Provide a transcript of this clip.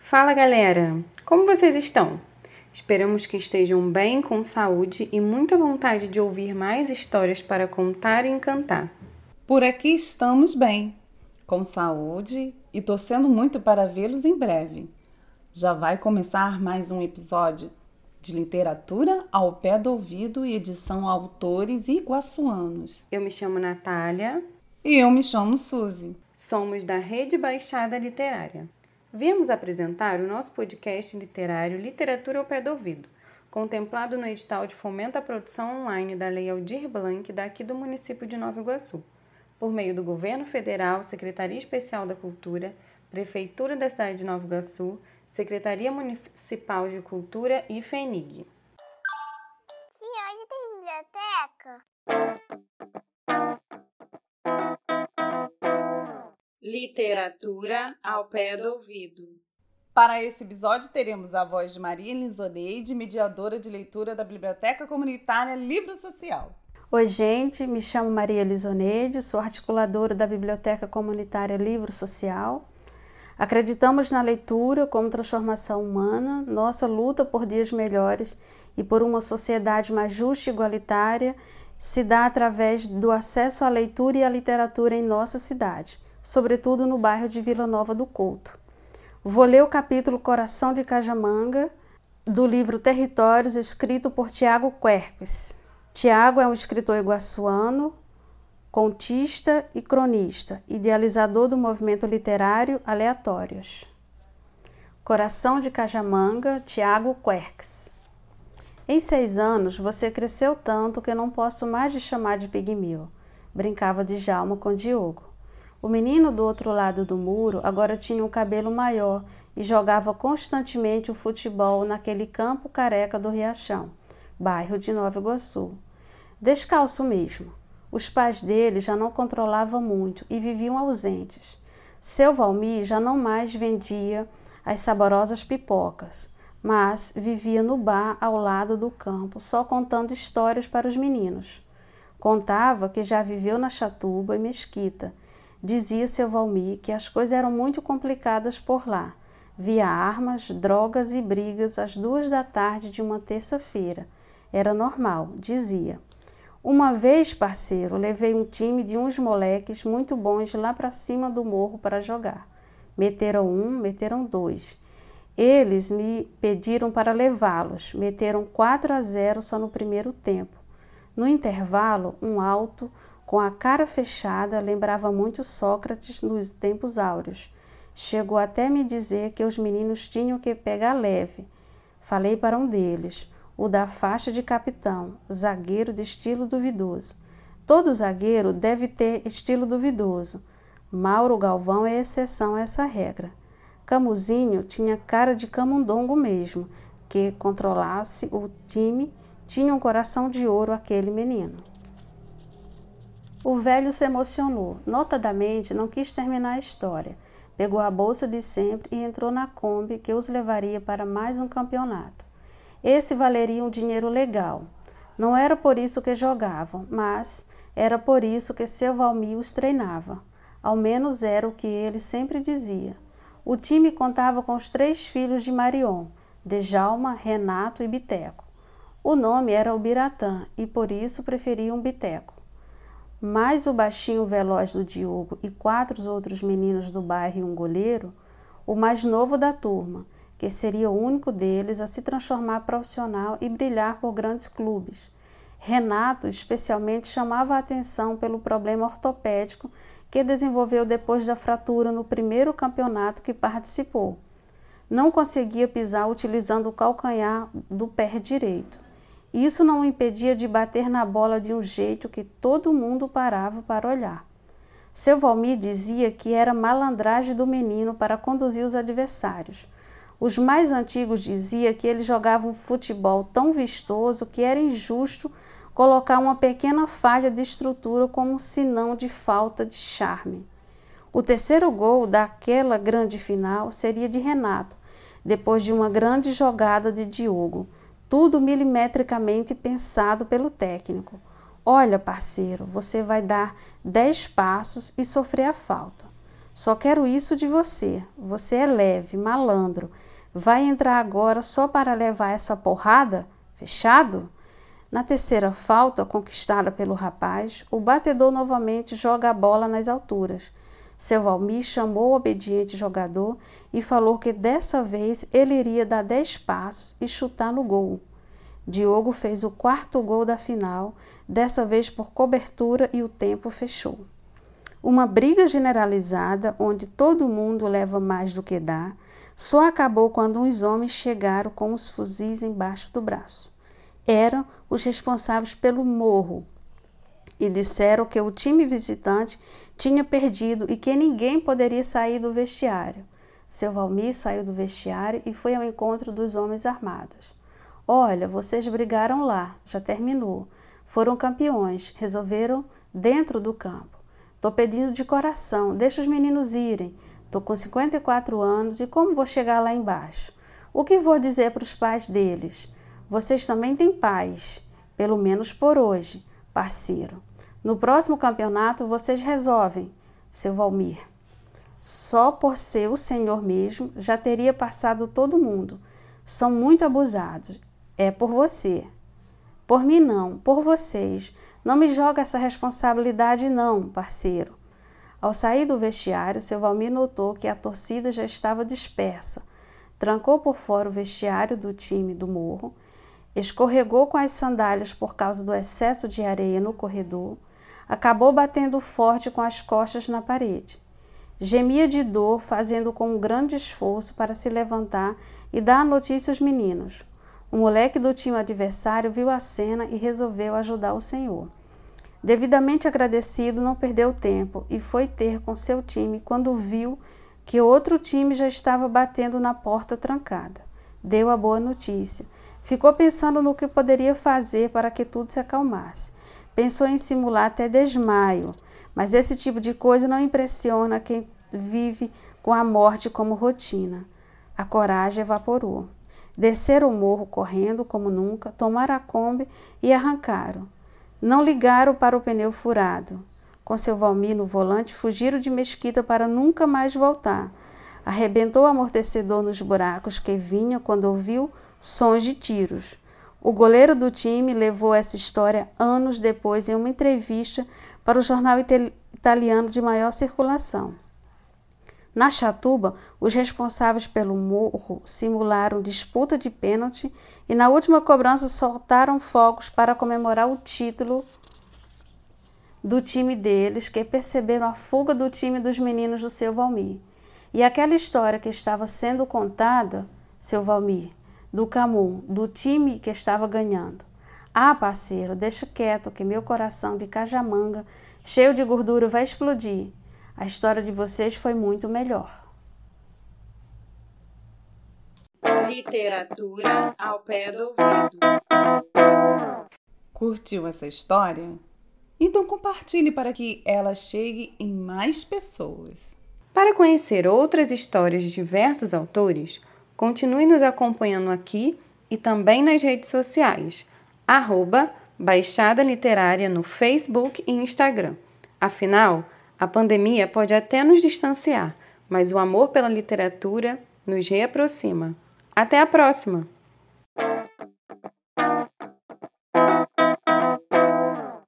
Fala galera, como vocês estão? Esperamos que estejam bem, com saúde e muita vontade de ouvir mais histórias para contar e encantar. Por aqui estamos bem, com saúde e torcendo muito para vê-los em breve. Já vai começar mais um episódio de literatura ao pé do ouvido e edição autores iguaçuanos. Eu me chamo Natália. E eu me chamo Suzy. Somos da Rede Baixada Literária. Viemos apresentar o nosso podcast literário Literatura ao Pé do Ouvido, contemplado no edital de fomento à produção online da Lei Aldir Blanc daqui do município de Nova Iguaçu, por meio do Governo Federal, Secretaria Especial da Cultura, Prefeitura da cidade de Nova Iguaçu, Secretaria Municipal de Cultura e FENIG. Tia, hoje tem biblioteca? Literatura ao pé do ouvido. Para esse episódio, teremos a voz de Maria Elisoneide, mediadora de leitura da Biblioteca Comunitária Livro Social. Oi, gente, me chamo Maria Elisoneide, sou articuladora da Biblioteca Comunitária Livro Social Acreditamos na leitura como transformação humana, nossa luta por dias melhores e por uma sociedade mais justa e igualitária se dá através do acesso à leitura e à literatura em nossa cidade, sobretudo no bairro de Vila Nova do Couto. Vou ler o capítulo Coração de Cajamanga, do livro Territórios, escrito por Tiago Querques. Tiago é um escritor iguaçuano, contista e cronista, idealizador do movimento literário Aleatórios. Coração de Cajamanga, Tiago Querques. Em seis anos, você cresceu tanto que não posso mais te chamar de pigmeu, brincava Djalma com Diogo. O menino do outro lado do muro agora tinha um cabelo maior e jogava constantemente o futebol naquele campo careca do Riachão, bairro de Nova Iguaçu. Descalço mesmo. Os pais dele já não controlavam muito e viviam ausentes. Seu Valmir já não mais vendia as saborosas pipocas, mas vivia no bar ao lado do campo, só contando histórias para os meninos. Contava que já viveu na Chatuba e Mesquita. Dizia seu Valmir que as coisas eram muito complicadas por lá. Via armas, drogas e brigas às duas da tarde de uma terça-feira. Era normal, dizia. Uma vez, parceiro, levei um time de uns moleques muito bons lá para cima do morro para jogar. Meteram um, meteram dois. Eles me pediram para levá-los. Meteram 4 a 0 só no primeiro tempo. No intervalo, um alto, com a cara fechada, lembrava muito Sócrates nos tempos áureos. Chegou até me dizer que os meninos tinham que pegar leve. Falei para um deles o da faixa de capitão, zagueiro de estilo duvidoso. Todo zagueiro deve ter estilo duvidoso. Mauro Galvão é exceção a essa regra. Camuzinho tinha cara de camundongo mesmo, que controlasse o time, tinha um coração de ouro aquele menino. O velho se emocionou, notadamente não quis terminar a história. Pegou a bolsa de sempre e entrou na Kombi que os levaria para mais um campeonato. Esse valeria um dinheiro legal. Não era por isso que jogavam, mas era por isso que seu Valmir os treinava. Ao menos era o que ele sempre dizia. O time contava com os três filhos de Marion, Dejalma, Renato e Biteco. O nome era o Biratã e por isso preferiam Biteco. Mais o baixinho veloz do Diogo e quatro outros meninos do bairro e um goleiro, o mais novo da turma, que seria o único deles a se transformar profissional e brilhar por grandes clubes. Renato, especialmente, chamava a atenção pelo problema ortopédico que desenvolveu depois da fratura no primeiro campeonato que participou. Não conseguia pisar utilizando o calcanhar do pé direito. Isso não o impedia de bater na bola de um jeito que todo mundo parava para olhar. Seu Valmir dizia que era malandragem do menino para conduzir os adversários os mais antigos diziam que ele jogava um futebol tão vistoso que era injusto colocar uma pequena falha de estrutura como um sinão de falta de charme. O terceiro gol daquela grande final seria de Renato, depois de uma grande jogada de Diogo, tudo milimetricamente pensado pelo técnico. Olha, parceiro, você vai dar dez passos e sofrer a falta. Só quero isso de você. Você é leve, malandro. Vai entrar agora só para levar essa porrada? Fechado? Na terceira falta, conquistada pelo rapaz, o batedor novamente joga a bola nas alturas. Seu Valmir chamou o obediente jogador e falou que dessa vez ele iria dar dez passos e chutar no gol. Diogo fez o quarto gol da final, dessa vez por cobertura e o tempo fechou. Uma briga generalizada, onde todo mundo leva mais do que dá, só acabou quando uns homens chegaram com os fuzis embaixo do braço eram os responsáveis pelo morro e disseram que o time visitante tinha perdido e que ninguém poderia sair do vestiário. Seu Valmir saiu do vestiário e foi ao encontro dos homens armados. Olha, vocês brigaram lá, já terminou. Foram campeões, resolveram dentro do campo. Tô pedindo de coração, deixa os meninos irem. Tô com 54 anos e como vou chegar lá embaixo? O que vou dizer para os pais deles? Vocês também têm paz, pelo menos por hoje, parceiro. No próximo campeonato vocês resolvem, seu Valmir. Só por ser o senhor mesmo já teria passado todo mundo. São muito abusados. É por você. Por mim não, por vocês. Não me joga essa responsabilidade não, parceiro. Ao sair do vestiário, seu Valmir notou que a torcida já estava dispersa. Trancou por fora o vestiário do time do morro escorregou com as sandálias por causa do excesso de areia no corredor, acabou batendo forte com as costas na parede. Gemia de dor, fazendo com um grande esforço para se levantar e dar a notícia aos meninos. O moleque do time adversário viu a cena e resolveu ajudar o senhor. Devidamente agradecido, não perdeu tempo e foi ter com seu time quando viu que outro time já estava batendo na porta trancada. Deu a boa notícia Ficou pensando no que poderia fazer para que tudo se acalmasse. Pensou em simular até desmaio, mas esse tipo de coisa não impressiona quem vive com a morte como rotina. A coragem evaporou. Desceram o morro correndo como nunca, tomaram a Kombi e arrancaram. Não ligaram para o pneu furado. Com seu Valmir no volante, fugiram de Mesquita para nunca mais voltar. Arrebentou o amortecedor nos buracos que vinha quando ouviu sons de tiros. O goleiro do time levou essa história anos depois em uma entrevista para o jornal italiano de maior circulação. Na Chatuba, os responsáveis pelo morro simularam disputa de pênalti e na última cobrança soltaram fogos para comemorar o título do time deles, que perceberam a fuga do time dos meninos do seu Valmir. E aquela história que estava sendo contada, seu Valmir, do Camus, do time que estava ganhando. Ah, parceiro, deixa quieto que meu coração de cajamanga, cheio de gordura, vai explodir. A história de vocês foi muito melhor. Literatura ao pé do ouvido. Curtiu essa história? Então compartilhe para que ela chegue em mais pessoas. Para conhecer outras histórias de diversos autores, Continue nos acompanhando aqui e também nas redes sociais, arroba Baixada Literária no Facebook e Instagram. Afinal, a pandemia pode até nos distanciar, mas o amor pela literatura nos reaproxima. Até a próxima!